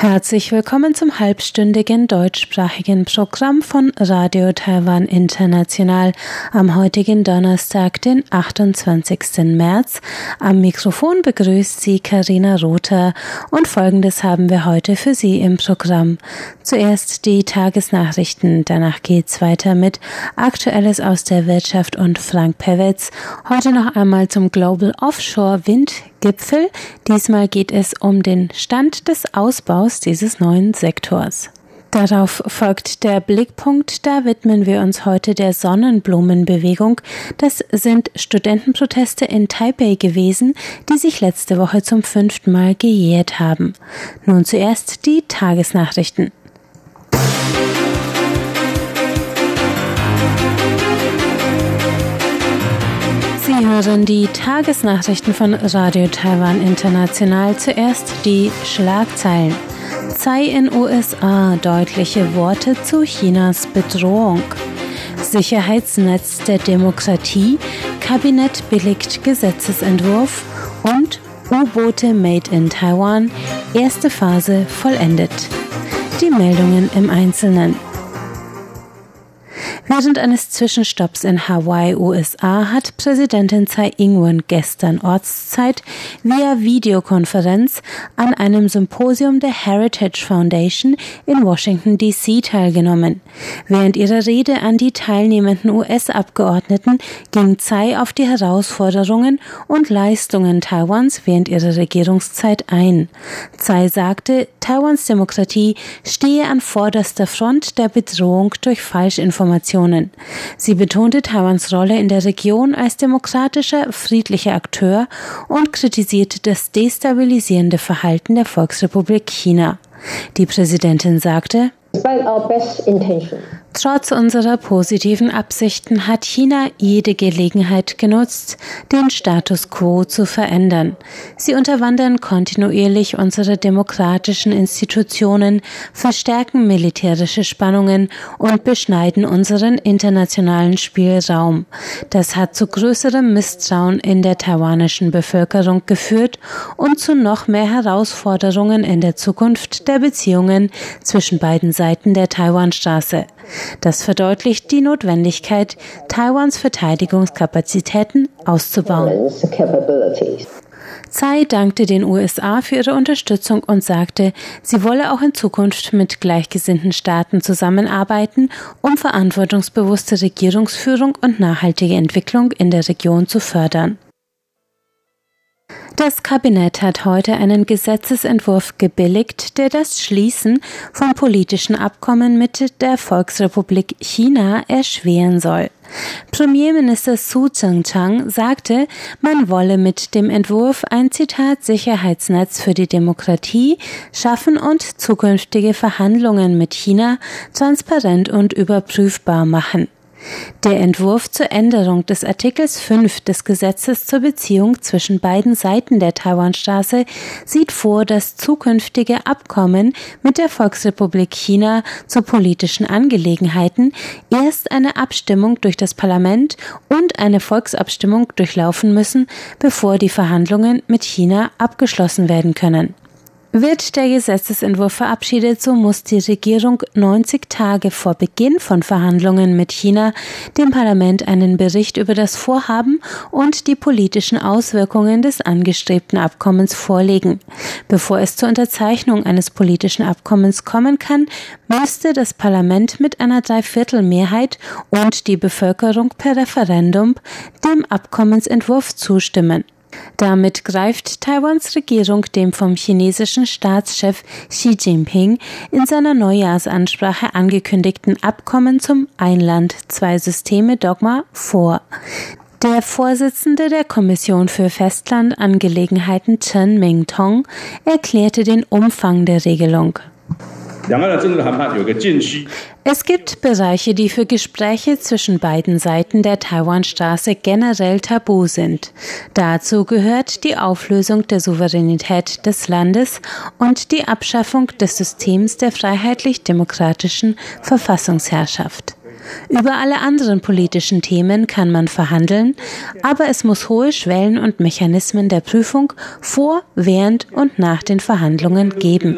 Herzlich willkommen zum halbstündigen deutschsprachigen Programm von Radio Taiwan International am heutigen Donnerstag, den 28. März. Am Mikrofon begrüßt Sie Karina Rother und Folgendes haben wir heute für Sie im Programm. Zuerst die Tagesnachrichten, danach geht's weiter mit Aktuelles aus der Wirtschaft und Frank Pewitz. Heute noch einmal zum Global Offshore Wind Gipfel. Diesmal geht es um den Stand des Ausbaus dieses neuen Sektors. Darauf folgt der Blickpunkt, da widmen wir uns heute der Sonnenblumenbewegung. Das sind Studentenproteste in Taipei gewesen, die sich letzte Woche zum fünften Mal gejährt haben. Nun zuerst die Tagesnachrichten. Hören die Tagesnachrichten von Radio Taiwan International. Zuerst die Schlagzeilen. Tsai in USA deutliche Worte zu Chinas Bedrohung. Sicherheitsnetz der Demokratie, Kabinett billigt Gesetzesentwurf und U-Boote Made in Taiwan, erste Phase vollendet. Die Meldungen im Einzelnen. Während eines Zwischenstopps in Hawaii, USA, hat Präsidentin Tsai Ing-wen gestern Ortszeit via Videokonferenz an einem Symposium der Heritage Foundation in Washington DC teilgenommen. Während ihrer Rede an die teilnehmenden US-Abgeordneten ging Tsai auf die Herausforderungen und Leistungen Taiwans während ihrer Regierungszeit ein. Tsai sagte, Taiwans Demokratie stehe an vorderster Front der Bedrohung durch Falschinformationen Nationen. Sie betonte Taiwans Rolle in der Region als demokratischer, friedlicher Akteur und kritisierte das destabilisierende Verhalten der Volksrepublik China. Die Präsidentin sagte, Trotz unserer positiven Absichten hat China jede Gelegenheit genutzt, den Status quo zu verändern. Sie unterwandern kontinuierlich unsere demokratischen Institutionen, verstärken militärische Spannungen und beschneiden unseren internationalen Spielraum. Das hat zu größerem Misstrauen in der taiwanischen Bevölkerung geführt und zu noch mehr Herausforderungen in der Zukunft der Beziehungen zwischen beiden Seiten der Taiwanstraße. Das verdeutlicht die Notwendigkeit, Taiwans Verteidigungskapazitäten auszubauen. Tsai dankte den USA für ihre Unterstützung und sagte, sie wolle auch in Zukunft mit gleichgesinnten Staaten zusammenarbeiten, um verantwortungsbewusste Regierungsführung und nachhaltige Entwicklung in der Region zu fördern. Das Kabinett hat heute einen Gesetzesentwurf gebilligt, der das Schließen von politischen Abkommen mit der Volksrepublik China erschweren soll. Premierminister Su Tseng-Chang sagte, man wolle mit dem Entwurf ein Zitat Sicherheitsnetz für die Demokratie schaffen und zukünftige Verhandlungen mit China transparent und überprüfbar machen. Der Entwurf zur Änderung des Artikels 5 des Gesetzes zur Beziehung zwischen beiden Seiten der Taiwanstraße sieht vor, dass zukünftige Abkommen mit der Volksrepublik China zu politischen Angelegenheiten erst eine Abstimmung durch das Parlament und eine Volksabstimmung durchlaufen müssen, bevor die Verhandlungen mit China abgeschlossen werden können. Wird der Gesetzesentwurf verabschiedet, so muss die Regierung 90 Tage vor Beginn von Verhandlungen mit China dem Parlament einen Bericht über das Vorhaben und die politischen Auswirkungen des angestrebten Abkommens vorlegen. Bevor es zur Unterzeichnung eines politischen Abkommens kommen kann, müsste das Parlament mit einer Dreiviertelmehrheit und die Bevölkerung per Referendum dem Abkommensentwurf zustimmen. Damit greift Taiwans Regierung dem vom chinesischen Staatschef Xi Jinping in seiner Neujahrsansprache angekündigten Abkommen zum Einland zwei Systeme Dogma vor. Der Vorsitzende der Kommission für Festlandangelegenheiten Chen Mingtong erklärte den Umfang der Regelung. Es gibt Bereiche, die für Gespräche zwischen beiden Seiten der Taiwanstraße generell tabu sind. Dazu gehört die Auflösung der Souveränität des Landes und die Abschaffung des Systems der freiheitlich-demokratischen Verfassungsherrschaft. Über alle anderen politischen Themen kann man verhandeln, aber es muss hohe Schwellen und Mechanismen der Prüfung vor, während und nach den Verhandlungen geben.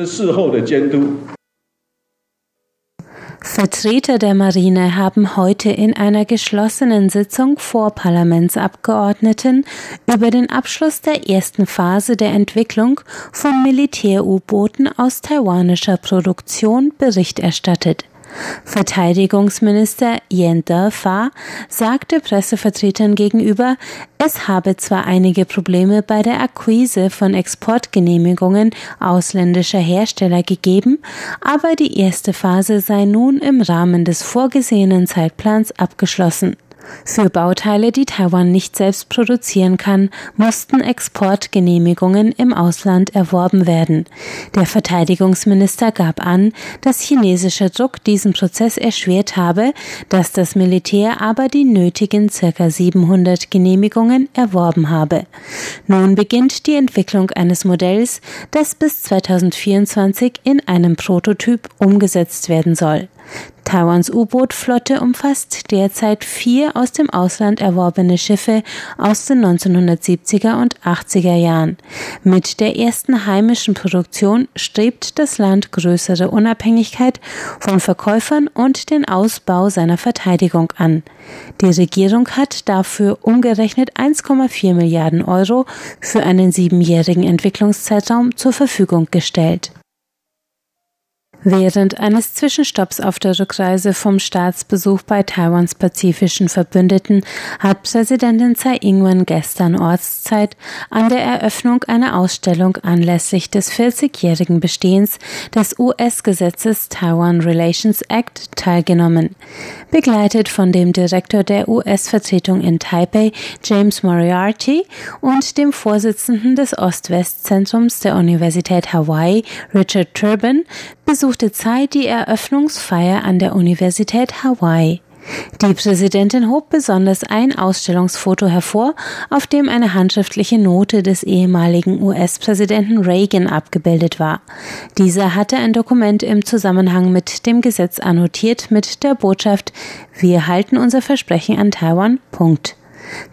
Vertreter der Marine haben heute in einer geschlossenen Sitzung vor Parlamentsabgeordneten über den Abschluss der ersten Phase der Entwicklung von Militär-U-Booten aus taiwanischer Produktion Bericht erstattet. Verteidigungsminister Yen Defa sagte Pressevertretern gegenüber, es habe zwar einige Probleme bei der Akquise von Exportgenehmigungen ausländischer Hersteller gegeben, aber die erste Phase sei nun im Rahmen des vorgesehenen Zeitplans abgeschlossen. Für Bauteile, die Taiwan nicht selbst produzieren kann, mussten Exportgenehmigungen im Ausland erworben werden. Der Verteidigungsminister gab an, dass chinesischer Druck diesen Prozess erschwert habe, dass das Militär aber die nötigen ca. 700 Genehmigungen erworben habe. Nun beginnt die Entwicklung eines Modells, das bis 2024 in einem Prototyp umgesetzt werden soll. Taiwans U-Boot-Flotte umfasst derzeit vier aus dem Ausland erworbene Schiffe aus den 1970er und 80er Jahren. Mit der ersten heimischen Produktion strebt das Land größere Unabhängigkeit von Verkäufern und den Ausbau seiner Verteidigung an. Die Regierung hat dafür umgerechnet 1,4 Milliarden Euro für einen siebenjährigen Entwicklungszeitraum zur Verfügung gestellt. Während eines Zwischenstopps auf der Rückreise vom Staatsbesuch bei Taiwans pazifischen Verbündeten hat Präsidentin Tsai Ing-wen gestern Ortszeit an der Eröffnung einer Ausstellung anlässlich des 40-jährigen Bestehens des US-Gesetzes Taiwan Relations Act teilgenommen. Begleitet von dem Direktor der US-Vertretung in Taipei, James Moriarty, und dem Vorsitzenden des Ost-West-Zentrums der Universität Hawaii, Richard Turbin, besuchte Tsai die Eröffnungsfeier an der Universität Hawaii. Die Präsidentin hob besonders ein Ausstellungsfoto hervor, auf dem eine handschriftliche Note des ehemaligen US-Präsidenten Reagan abgebildet war. Dieser hatte ein Dokument im Zusammenhang mit dem Gesetz annotiert mit der Botschaft Wir halten unser Versprechen an Taiwan. Punkt.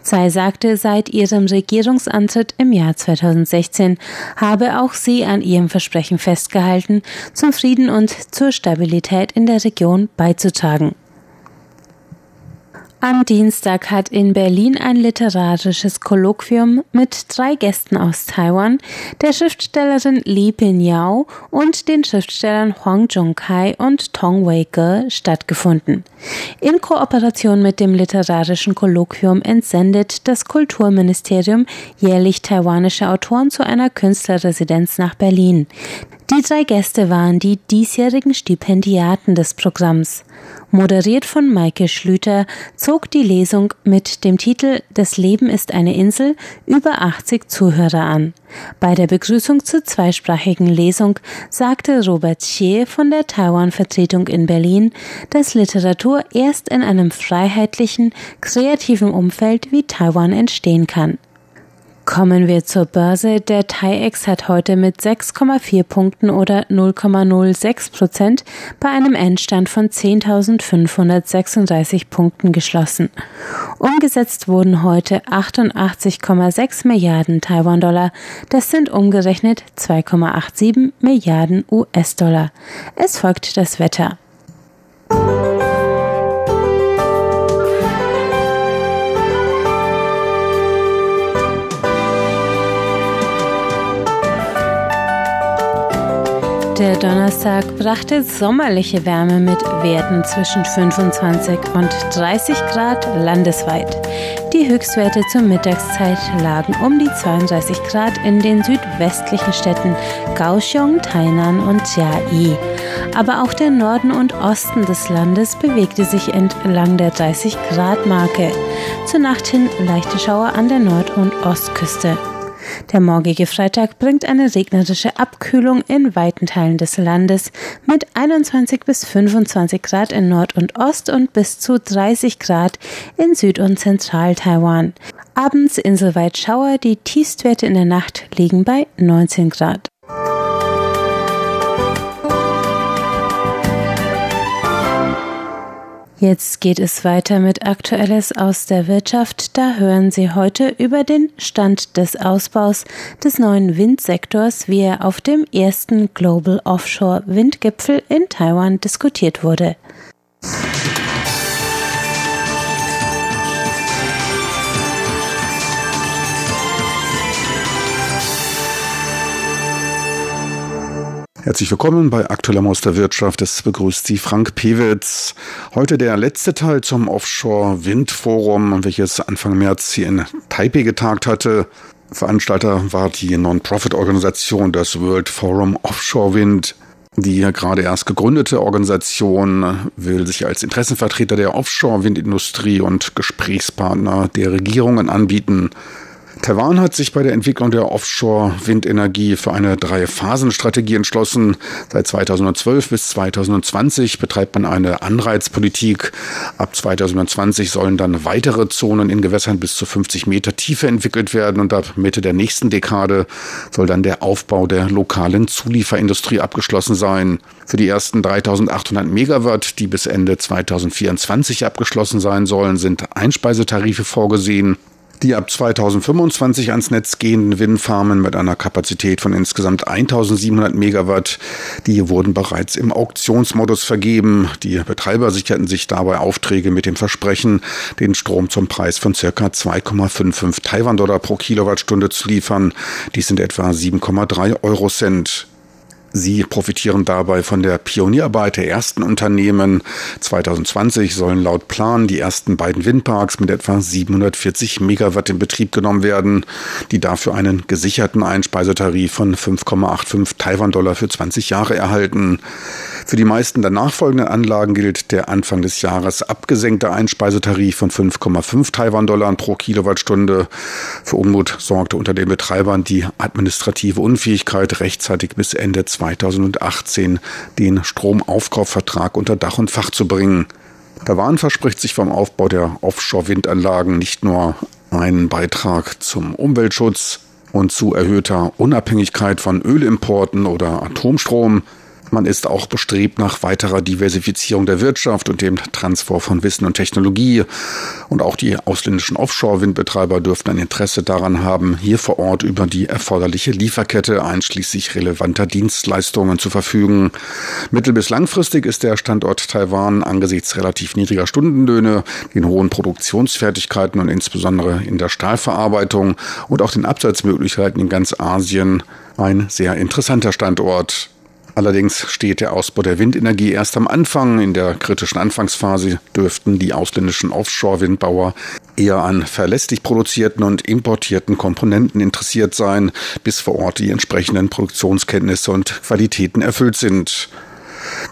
Tsai sagte, seit ihrem Regierungsantritt im Jahr 2016 habe auch sie an ihrem Versprechen festgehalten, zum Frieden und zur Stabilität in der Region beizutragen. Am Dienstag hat in Berlin ein literarisches Kolloquium mit drei Gästen aus Taiwan, der Schriftstellerin Li Pinyao und den Schriftstellern Huang Zhongkai und Tong Wei-ge stattgefunden. In Kooperation mit dem literarischen Kolloquium entsendet das Kulturministerium jährlich taiwanische Autoren zu einer Künstlerresidenz nach Berlin. Die drei Gäste waren die diesjährigen Stipendiaten des Programms. Moderiert von Maike Schlüter zog die Lesung mit dem Titel Das Leben ist eine Insel über 80 Zuhörer an. Bei der Begrüßung zur zweisprachigen Lesung sagte Robert Xie von der Taiwan-Vertretung in Berlin, dass Literatur erst in einem freiheitlichen, kreativen Umfeld wie Taiwan entstehen kann. Kommen wir zur Börse. Der TAIEX hat heute mit 6,4 Punkten oder 0,06 Prozent bei einem Endstand von 10.536 Punkten geschlossen. Umgesetzt wurden heute 88,6 Milliarden Taiwan-Dollar. Das sind umgerechnet 2,87 Milliarden US-Dollar. Es folgt das Wetter. Der Donnerstag brachte sommerliche Wärme mit Werten zwischen 25 und 30 Grad landesweit. Die Höchstwerte zur Mittagszeit lagen um die 32 Grad in den südwestlichen Städten Kaohsiung, Tainan und Chiayi. Aber auch der Norden und Osten des Landes bewegte sich entlang der 30 Grad Marke. Zur Nacht hin leichte Schauer an der Nord- und Ostküste. Der morgige Freitag bringt eine regnerische Abkühlung in weiten Teilen des Landes mit 21 bis 25 Grad in Nord- und Ost und bis zu 30 Grad in Süd- und Zentral-Taiwan. Abends inselweit Schauer, die Tiefstwerte in der Nacht liegen bei 19 Grad. Jetzt geht es weiter mit Aktuelles aus der Wirtschaft. Da hören Sie heute über den Stand des Ausbaus des neuen Windsektors, wie er auf dem ersten Global Offshore Windgipfel in Taiwan diskutiert wurde. Herzlich willkommen bei Aktueller Maus der Wirtschaft. Es begrüßt Sie Frank Pewitz. Heute der letzte Teil zum Offshore Windforum, welches Anfang März hier in Taipei getagt hatte. Veranstalter war die Non-Profit-Organisation das World Forum Offshore Wind. Die gerade erst gegründete Organisation will sich als Interessenvertreter der Offshore-Windindustrie und Gesprächspartner der Regierungen anbieten. Taiwan hat sich bei der Entwicklung der Offshore-Windenergie für eine Drei-Phasen-Strategie entschlossen. Seit 2012 bis 2020 betreibt man eine Anreizpolitik. Ab 2020 sollen dann weitere Zonen in Gewässern bis zu 50 Meter Tiefe entwickelt werden und ab Mitte der nächsten Dekade soll dann der Aufbau der lokalen Zulieferindustrie abgeschlossen sein. Für die ersten 3800 Megawatt, die bis Ende 2024 abgeschlossen sein sollen, sind Einspeisetarife vorgesehen. Die ab 2025 ans Netz gehenden Windfarmen mit einer Kapazität von insgesamt 1700 Megawatt, die wurden bereits im Auktionsmodus vergeben. Die Betreiber sicherten sich dabei Aufträge mit dem Versprechen, den Strom zum Preis von circa 2,55 Taiwan-Dollar pro Kilowattstunde zu liefern. Dies sind etwa 7,3 Euro Cent. Sie profitieren dabei von der Pionierarbeit der ersten Unternehmen. 2020 sollen laut Plan die ersten beiden Windparks mit etwa 740 Megawatt in Betrieb genommen werden, die dafür einen gesicherten Einspeisetarif von 5,85 Taiwan-Dollar für 20 Jahre erhalten. Für die meisten der nachfolgenden Anlagen gilt der Anfang des Jahres abgesenkte Einspeisetarif von 5,5 Taiwan-Dollar pro Kilowattstunde. Für Unmut sorgte unter den Betreibern die administrative Unfähigkeit, rechtzeitig bis Ende 2018 den Stromaufkaufvertrag unter Dach und Fach zu bringen. Taiwan verspricht sich vom Aufbau der Offshore-Windanlagen nicht nur einen Beitrag zum Umweltschutz und zu erhöhter Unabhängigkeit von Ölimporten oder Atomstrom, man ist auch bestrebt nach weiterer Diversifizierung der Wirtschaft und dem Transfer von Wissen und Technologie. Und auch die ausländischen Offshore-Windbetreiber dürften ein Interesse daran haben, hier vor Ort über die erforderliche Lieferkette einschließlich relevanter Dienstleistungen zu verfügen. Mittel- bis langfristig ist der Standort Taiwan angesichts relativ niedriger Stundenlöhne, den hohen Produktionsfertigkeiten und insbesondere in der Stahlverarbeitung und auch den Absatzmöglichkeiten in ganz Asien ein sehr interessanter Standort. Allerdings steht der Ausbau der Windenergie erst am Anfang. In der kritischen Anfangsphase dürften die ausländischen Offshore-Windbauer eher an verlässlich produzierten und importierten Komponenten interessiert sein, bis vor Ort die entsprechenden Produktionskenntnisse und Qualitäten erfüllt sind.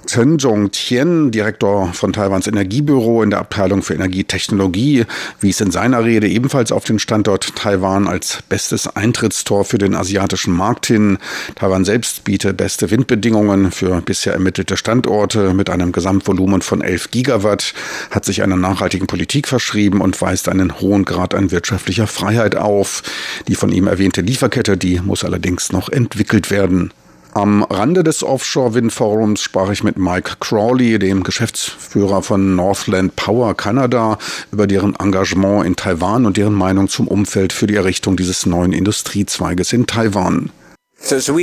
Chen Zhongtian, Direktor von Taiwans Energiebüro in der Abteilung für Energietechnologie, wies in seiner Rede ebenfalls auf den Standort Taiwan als bestes Eintrittstor für den asiatischen Markt hin. Taiwan selbst biete beste Windbedingungen für bisher ermittelte Standorte mit einem Gesamtvolumen von 11 Gigawatt, hat sich einer nachhaltigen Politik verschrieben und weist einen hohen Grad an wirtschaftlicher Freiheit auf. Die von ihm erwähnte Lieferkette, die muss allerdings noch entwickelt werden. Am Rande des Offshore-Wind-Forums sprach ich mit Mike Crawley, dem Geschäftsführer von Northland Power Canada, über deren Engagement in Taiwan und deren Meinung zum Umfeld für die Errichtung dieses neuen Industriezweiges in Taiwan. Also.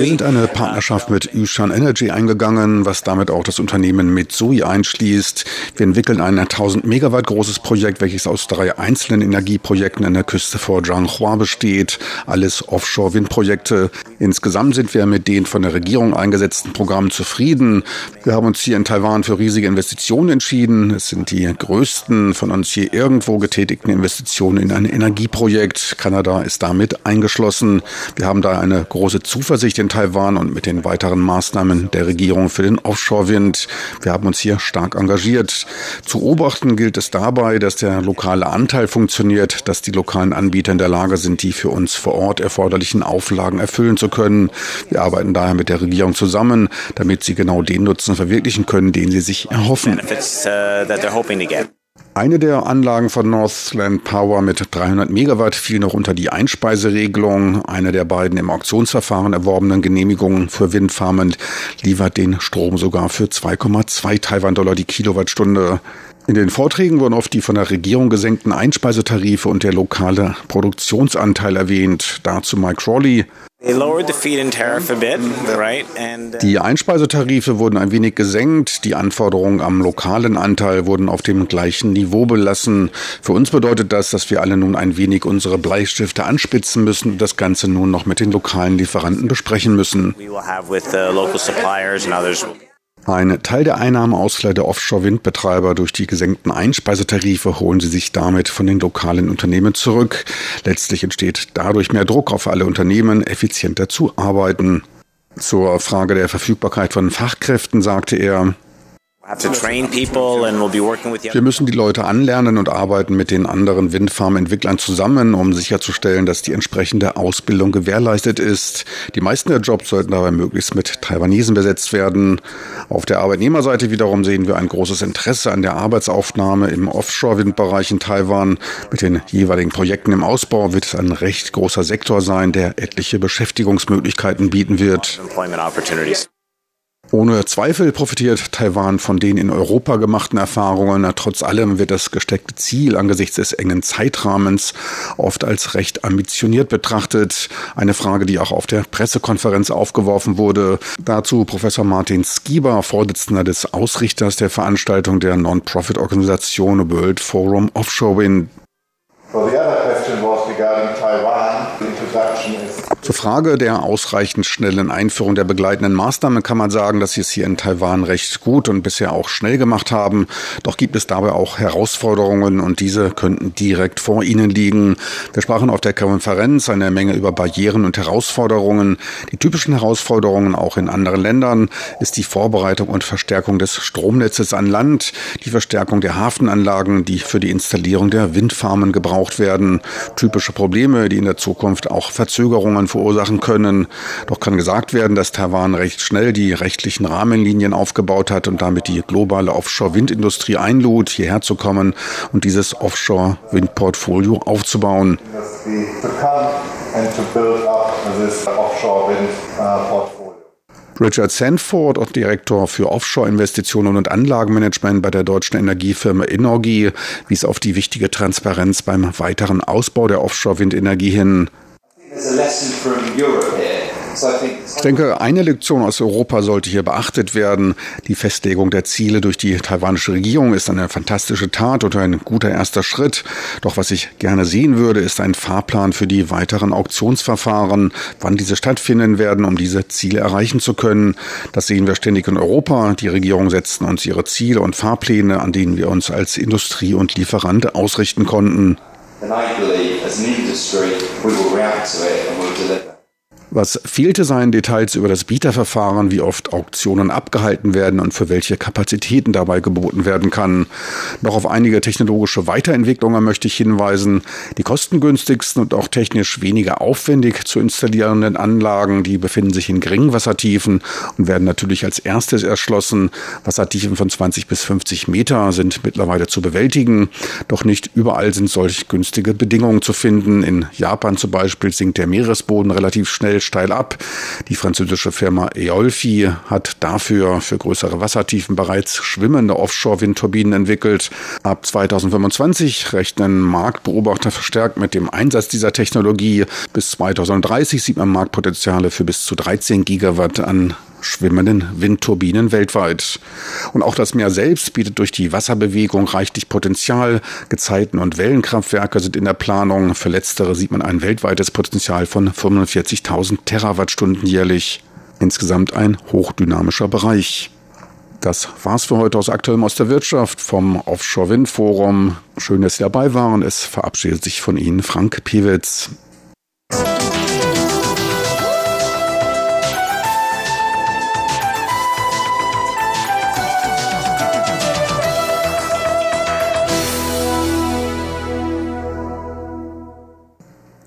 Wir sind eine Partnerschaft mit Yushan Energy eingegangen, was damit auch das Unternehmen Mitsui einschließt. Wir entwickeln ein 1000 Megawatt großes Projekt, welches aus drei einzelnen Energieprojekten an der Küste vor Zhanghua besteht. Alles Offshore-Windprojekte. Insgesamt sind wir mit den von der Regierung eingesetzten Programmen zufrieden. Wir haben uns hier in Taiwan für riesige Investitionen entschieden. Es sind die größten von uns hier irgendwo getätigten Investitionen in ein Energieprojekt Kanada ist damit eingeschlossen. Wir haben da eine große Zuversicht in Taiwan und mit den weiteren Maßnahmen der Regierung für den Offshore-Wind. Wir haben uns hier stark engagiert. Zu beobachten gilt es dabei, dass der lokale Anteil funktioniert, dass die lokalen Anbieter in der Lage sind, die für uns vor Ort erforderlichen Auflagen erfüllen zu können. Wir arbeiten daher mit der Regierung zusammen, damit sie genau den Nutzen verwirklichen können, den sie sich erhoffen. Eine der Anlagen von Northland Power mit 300 Megawatt fiel noch unter die Einspeiseregelung. Eine der beiden im Auktionsverfahren erworbenen Genehmigungen für Windfarmen liefert den Strom sogar für 2,2 Taiwan-Dollar die Kilowattstunde. In den Vorträgen wurden oft die von der Regierung gesenkten Einspeisetarife und der lokale Produktionsanteil erwähnt. Dazu Mike Crawley. Die Einspeisetarife wurden ein wenig gesenkt, die Anforderungen am lokalen Anteil wurden auf dem gleichen Niveau belassen. Für uns bedeutet das, dass wir alle nun ein wenig unsere Bleistifte anspitzen müssen und das Ganze nun noch mit den lokalen Lieferanten besprechen müssen. Ein Teil der Einnahmeausfälle der Offshore-Windbetreiber durch die gesenkten Einspeisetarife holen sie sich damit von den lokalen Unternehmen zurück. Letztlich entsteht dadurch mehr Druck auf alle Unternehmen, effizienter zu arbeiten. Zur Frage der Verfügbarkeit von Fachkräften sagte er, wir müssen die Leute anlernen und arbeiten mit den anderen Windfarmentwicklern zusammen, um sicherzustellen, dass die entsprechende Ausbildung gewährleistet ist. Die meisten der Jobs sollten dabei möglichst mit Taiwanesen besetzt werden. Auf der Arbeitnehmerseite wiederum sehen wir ein großes Interesse an der Arbeitsaufnahme im Offshore-Windbereich in Taiwan. Mit den jeweiligen Projekten im Ausbau wird es ein recht großer Sektor sein, der etliche Beschäftigungsmöglichkeiten bieten wird. Ohne Zweifel profitiert Taiwan von den in Europa gemachten Erfahrungen. Trotz allem wird das gesteckte Ziel angesichts des engen Zeitrahmens oft als recht ambitioniert betrachtet. Eine Frage, die auch auf der Pressekonferenz aufgeworfen wurde. Dazu Professor Martin Skiba, Vorsitzender des Ausrichters der Veranstaltung der Non-Profit-Organisation World Forum Offshore Wind. Well, the other question was regarding Taiwan. Zur Frage der ausreichend schnellen Einführung der begleitenden Maßnahmen kann man sagen, dass sie es hier in Taiwan recht gut und bisher auch schnell gemacht haben. Doch gibt es dabei auch Herausforderungen und diese könnten direkt vor Ihnen liegen. Wir sprachen auf der Konferenz eine Menge über Barrieren und Herausforderungen. Die typischen Herausforderungen auch in anderen Ländern ist die Vorbereitung und Verstärkung des Stromnetzes an Land, die Verstärkung der Hafenanlagen, die für die Installierung der Windfarmen gebraucht werden. Typische Probleme, die in der Zukunft auch Verzögerungen verursachen können. Doch kann gesagt werden, dass Taiwan recht schnell die rechtlichen Rahmenlinien aufgebaut hat und damit die globale Offshore-Windindustrie einlud, hierher zu kommen und dieses Offshore-Wind-Portfolio aufzubauen. Richard Sanford, Direktor für Offshore-Investitionen und Anlagenmanagement bei der deutschen Energiefirma Inorgi, wies auf die wichtige Transparenz beim weiteren Ausbau der Offshore-Windenergie hin. Ich denke, eine Lektion aus Europa sollte hier beachtet werden. Die Festlegung der Ziele durch die taiwanische Regierung ist eine fantastische Tat und ein guter erster Schritt. Doch was ich gerne sehen würde, ist ein Fahrplan für die weiteren Auktionsverfahren, wann diese stattfinden werden, um diese Ziele erreichen zu können. Das sehen wir ständig in Europa. Die Regierung setzten uns ihre Ziele und Fahrpläne, an denen wir uns als Industrie und Lieferant ausrichten konnten. And I believe as an industry we will react to it and we'll deliver. Was fehlte, seien Details über das Bieterverfahren, wie oft Auktionen abgehalten werden und für welche Kapazitäten dabei geboten werden kann. Noch auf einige technologische Weiterentwicklungen möchte ich hinweisen. Die kostengünstigsten und auch technisch weniger aufwendig zu installierenden Anlagen, die befinden sich in geringen Wassertiefen und werden natürlich als erstes erschlossen. Wassertiefen von 20 bis 50 Meter sind mittlerweile zu bewältigen. Doch nicht überall sind solch günstige Bedingungen zu finden. In Japan zum Beispiel sinkt der Meeresboden relativ schnell steil ab. Die französische Firma Eolfi hat dafür für größere Wassertiefen bereits schwimmende Offshore-Windturbinen entwickelt. Ab 2025 rechnen Marktbeobachter verstärkt mit dem Einsatz dieser Technologie. Bis 2030 sieht man Marktpotenziale für bis zu 13 Gigawatt an schwimmenden Windturbinen weltweit. Und auch das Meer selbst bietet durch die Wasserbewegung reichlich Potenzial. Gezeiten- und Wellenkraftwerke sind in der Planung. Für letztere sieht man ein weltweites Potenzial von 45.000 Terawattstunden jährlich. Insgesamt ein hochdynamischer Bereich. Das war's für heute aus Aktuellem aus der Wirtschaft vom Offshore Wind Forum. Schön, dass Sie dabei waren. Es verabschiedet sich von Ihnen Frank Piewitz.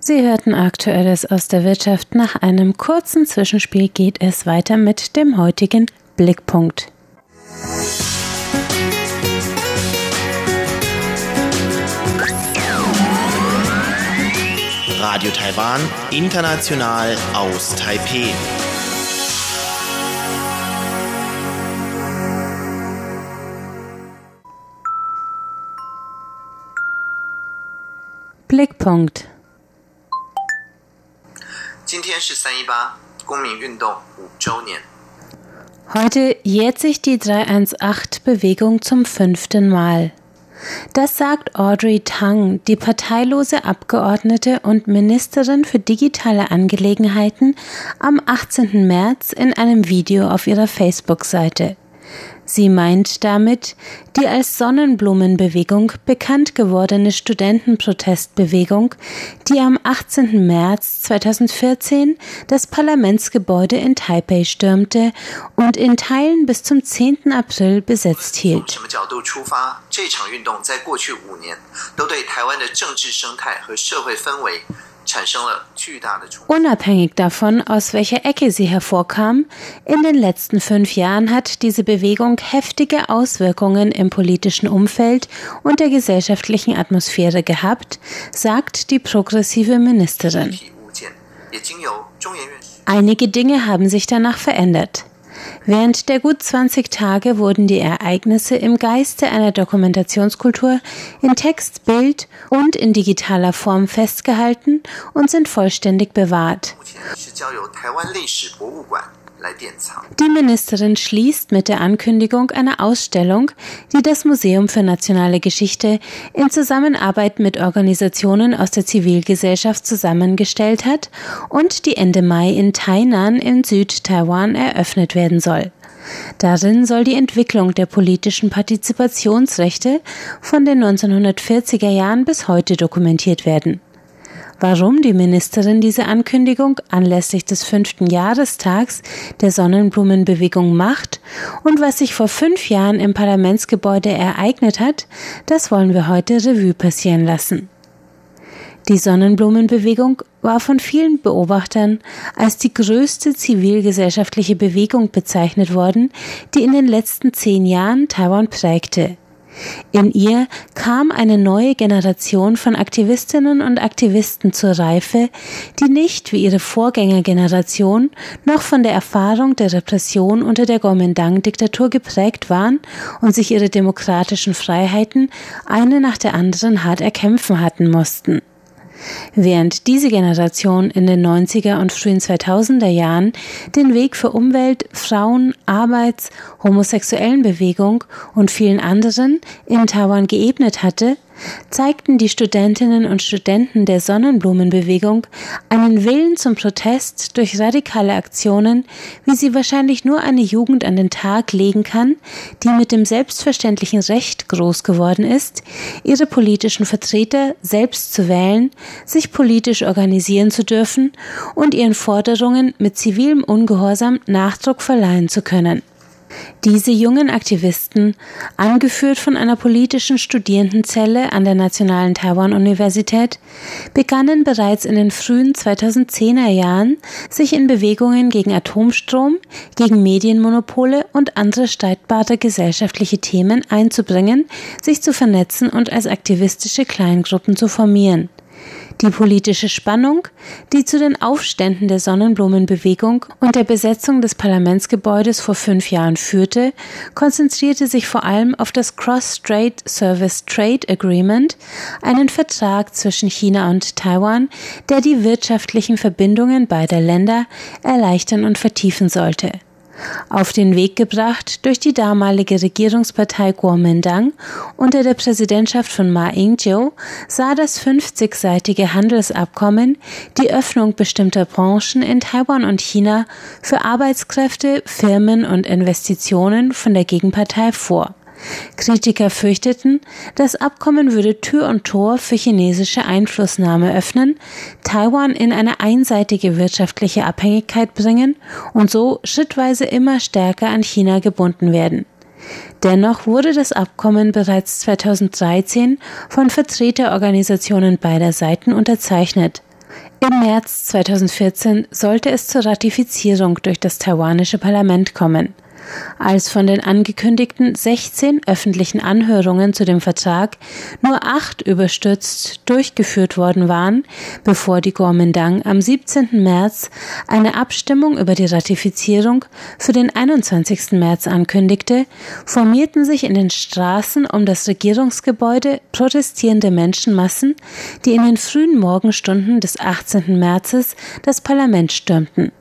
Sie hörten Aktuelles aus der Wirtschaft. Nach einem kurzen Zwischenspiel geht es weiter mit dem heutigen Blickpunkt. Radio Taiwan, international aus Taipeh. Blickpunkt 今天是三一八公民运动五周年。Heute jährt sich die 318-Bewegung zum fünften Mal. Das sagt Audrey Tang, die parteilose Abgeordnete und Ministerin für digitale Angelegenheiten, am 18. März in einem Video auf ihrer Facebook-Seite. Sie meint damit die als Sonnenblumenbewegung bekannt gewordene Studentenprotestbewegung, die am 18. März 2014 das Parlamentsgebäude in Taipei stürmte und in Teilen bis zum 10. April besetzt hielt. Unabhängig davon, aus welcher Ecke sie hervorkam, in den letzten fünf Jahren hat diese Bewegung heftige Auswirkungen im politischen Umfeld und der gesellschaftlichen Atmosphäre gehabt, sagt die progressive Ministerin. Einige Dinge haben sich danach verändert. Während der gut 20 Tage wurden die Ereignisse im Geiste einer Dokumentationskultur in Text, Bild und in digitaler Form festgehalten und sind vollständig bewahrt. Die Ministerin schließt mit der Ankündigung einer Ausstellung, die das Museum für nationale Geschichte in Zusammenarbeit mit Organisationen aus der Zivilgesellschaft zusammengestellt hat und die Ende Mai in Tainan in Süd-Taiwan eröffnet werden soll. Darin soll die Entwicklung der politischen Partizipationsrechte von den 1940er Jahren bis heute dokumentiert werden. Warum die Ministerin diese Ankündigung anlässlich des fünften Jahrestags der Sonnenblumenbewegung macht und was sich vor fünf Jahren im Parlamentsgebäude ereignet hat, das wollen wir heute Revue passieren lassen. Die Sonnenblumenbewegung war von vielen Beobachtern als die größte zivilgesellschaftliche Bewegung bezeichnet worden, die in den letzten zehn Jahren Taiwan prägte. In ihr kam eine neue Generation von Aktivistinnen und Aktivisten zur Reife, die nicht wie ihre Vorgängergeneration noch von der Erfahrung der Repression unter der Kuomintang-Diktatur geprägt waren und sich ihre demokratischen Freiheiten eine nach der anderen hart erkämpfen hatten mussten. Während diese Generation in den 90er und frühen 2000er Jahren den Weg für Umwelt, Frauen, Arbeits-, homosexuellen Bewegung und vielen anderen in Taiwan geebnet hatte, zeigten die Studentinnen und Studenten der Sonnenblumenbewegung einen Willen zum Protest durch radikale Aktionen, wie sie wahrscheinlich nur eine Jugend an den Tag legen kann, die mit dem selbstverständlichen Recht groß geworden ist, ihre politischen Vertreter selbst zu wählen, sich politisch organisieren zu dürfen und ihren Forderungen mit zivilem Ungehorsam Nachdruck verleihen zu können. Diese jungen Aktivisten, angeführt von einer politischen Studierendenzelle an der Nationalen Taiwan-Universität, begannen bereits in den frühen 2010er Jahren, sich in Bewegungen gegen Atomstrom, gegen Medienmonopole und andere streitbare gesellschaftliche Themen einzubringen, sich zu vernetzen und als aktivistische Kleingruppen zu formieren. Die politische Spannung, die zu den Aufständen der Sonnenblumenbewegung und der Besetzung des Parlamentsgebäudes vor fünf Jahren führte, konzentrierte sich vor allem auf das Cross-Strait Service Trade Agreement, einen Vertrag zwischen China und Taiwan, der die wirtschaftlichen Verbindungen beider Länder erleichtern und vertiefen sollte. Auf den Weg gebracht durch die damalige Regierungspartei Kuomintang unter der Präsidentschaft von Ma Ying-jeou sah das 50-seitige Handelsabkommen die Öffnung bestimmter Branchen in Taiwan und China für Arbeitskräfte, Firmen und Investitionen von der Gegenpartei vor. Kritiker fürchteten, das Abkommen würde Tür und Tor für chinesische Einflussnahme öffnen, Taiwan in eine einseitige wirtschaftliche Abhängigkeit bringen und so schrittweise immer stärker an China gebunden werden. Dennoch wurde das Abkommen bereits 2013 von Vertreterorganisationen beider Seiten unterzeichnet. Im März 2014 sollte es zur Ratifizierung durch das taiwanische Parlament kommen. Als von den angekündigten 16 öffentlichen Anhörungen zu dem Vertrag nur acht überstürzt durchgeführt worden waren, bevor die Kuomintang am 17. März eine Abstimmung über die Ratifizierung für den 21. März ankündigte, formierten sich in den Straßen um das Regierungsgebäude protestierende Menschenmassen, die in den frühen Morgenstunden des 18. Märzes das Parlament stürmten.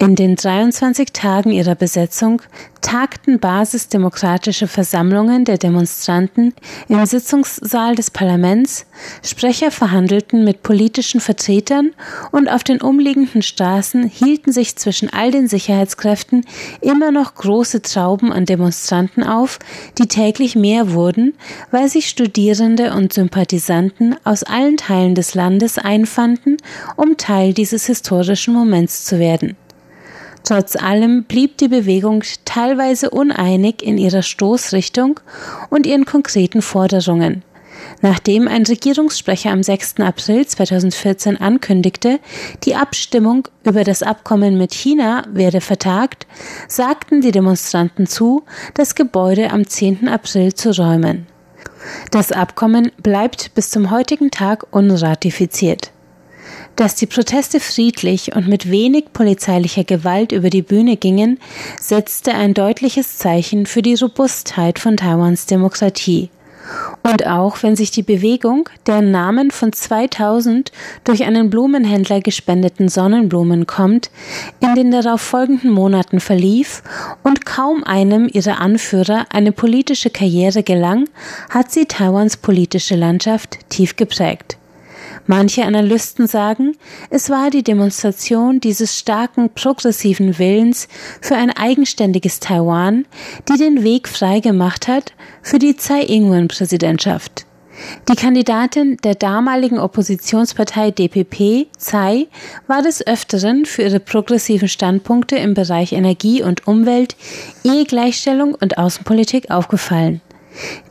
In den 23 Tagen ihrer Besetzung tagten basisdemokratische Versammlungen der Demonstranten im Sitzungssaal des Parlaments, Sprecher verhandelten mit politischen Vertretern und auf den umliegenden Straßen hielten sich zwischen all den Sicherheitskräften immer noch große Trauben an Demonstranten auf, die täglich mehr wurden, weil sich Studierende und Sympathisanten aus allen Teilen des Landes einfanden, um Teil dieses historischen Moments zu werden. Trotz allem blieb die Bewegung teilweise uneinig in ihrer Stoßrichtung und ihren konkreten Forderungen. Nachdem ein Regierungssprecher am 6. April 2014 ankündigte, die Abstimmung über das Abkommen mit China werde vertagt, sagten die Demonstranten zu, das Gebäude am 10. April zu räumen. Das Abkommen bleibt bis zum heutigen Tag unratifiziert. Dass die Proteste friedlich und mit wenig polizeilicher Gewalt über die Bühne gingen, setzte ein deutliches Zeichen für die Robustheit von Taiwans Demokratie. Und auch wenn sich die Bewegung, deren Namen von 2000 durch einen Blumenhändler gespendeten Sonnenblumen kommt, in den darauf folgenden Monaten verlief und kaum einem ihrer Anführer eine politische Karriere gelang, hat sie Taiwans politische Landschaft tief geprägt. Manche Analysten sagen, es war die Demonstration dieses starken progressiven Willens für ein eigenständiges Taiwan, die den Weg freigemacht hat für die Tsai Ing-wen-Präsidentschaft. Die Kandidatin der damaligen Oppositionspartei DPP, Tsai, war des Öfteren für ihre progressiven Standpunkte im Bereich Energie und Umwelt, Ehegleichstellung und Außenpolitik aufgefallen.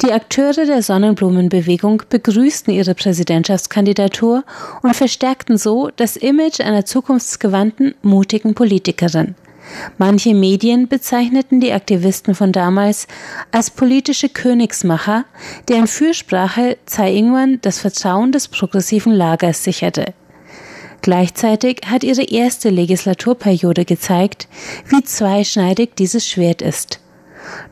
Die Akteure der Sonnenblumenbewegung begrüßten ihre Präsidentschaftskandidatur und verstärkten so das Image einer zukunftsgewandten, mutigen Politikerin. Manche Medien bezeichneten die Aktivisten von damals als politische Königsmacher, deren Fürsprache Tsai Ing-wen das Vertrauen des progressiven Lagers sicherte. Gleichzeitig hat ihre erste Legislaturperiode gezeigt, wie zweischneidig dieses Schwert ist.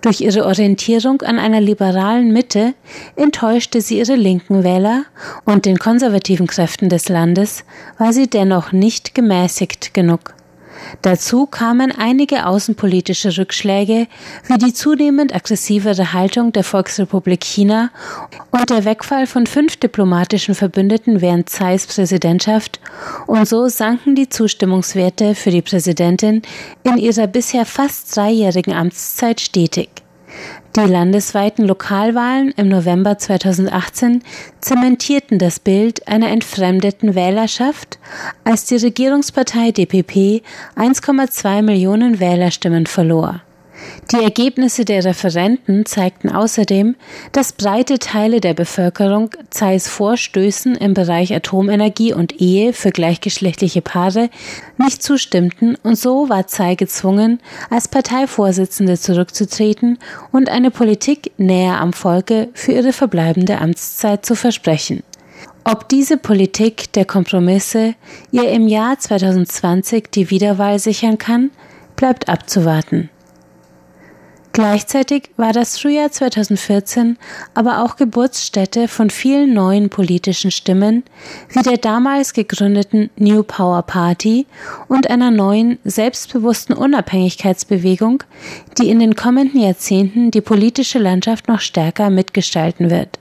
Durch ihre Orientierung an einer liberalen Mitte enttäuschte sie ihre linken Wähler und den konservativen Kräften des Landes war sie dennoch nicht gemäßigt genug. Dazu kamen einige außenpolitische Rückschläge, wie die zunehmend aggressivere Haltung der Volksrepublik China und der Wegfall von fünf diplomatischen Verbündeten während Tsais Präsidentschaft, und so sanken die Zustimmungswerte für die Präsidentin in ihrer bisher fast dreijährigen Amtszeit stetig. Die landesweiten Lokalwahlen im November 2018 zementierten das Bild einer entfremdeten Wählerschaft, als die Regierungspartei DPP 1,2 Millionen Wählerstimmen verlor. Die Ergebnisse der Referenten zeigten außerdem, dass breite Teile der Bevölkerung Zeis Vorstößen im Bereich Atomenergie und Ehe für gleichgeschlechtliche Paare nicht zustimmten und so war Tsai gezwungen, als Parteivorsitzende zurückzutreten und eine Politik näher am Volke für ihre verbleibende Amtszeit zu versprechen. Ob diese Politik der Kompromisse ihr im Jahr 2020 die Wiederwahl sichern kann, bleibt abzuwarten. Gleichzeitig war das Frühjahr 2014 aber auch Geburtsstätte von vielen neuen politischen Stimmen, wie der damals gegründeten New Power Party und einer neuen, selbstbewussten Unabhängigkeitsbewegung, die in den kommenden Jahrzehnten die politische Landschaft noch stärker mitgestalten wird.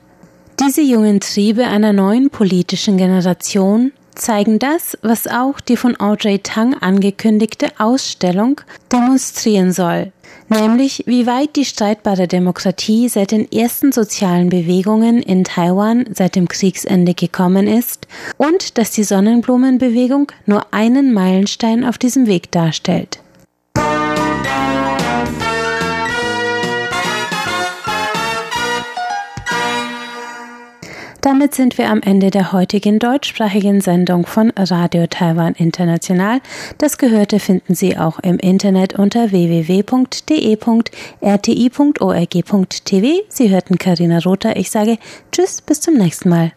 Diese jungen Triebe einer neuen politischen Generation zeigen das, was auch die von Audrey Tang angekündigte Ausstellung demonstrieren soll, nämlich wie weit die streitbare Demokratie seit den ersten sozialen Bewegungen in Taiwan seit dem Kriegsende gekommen ist und dass die Sonnenblumenbewegung nur einen Meilenstein auf diesem Weg darstellt. Damit sind wir am Ende der heutigen deutschsprachigen Sendung von Radio Taiwan International. Das Gehörte finden Sie auch im Internet unter www.de.rti.org.tv. Sie hörten Karina Rother. Ich sage Tschüss, bis zum nächsten Mal.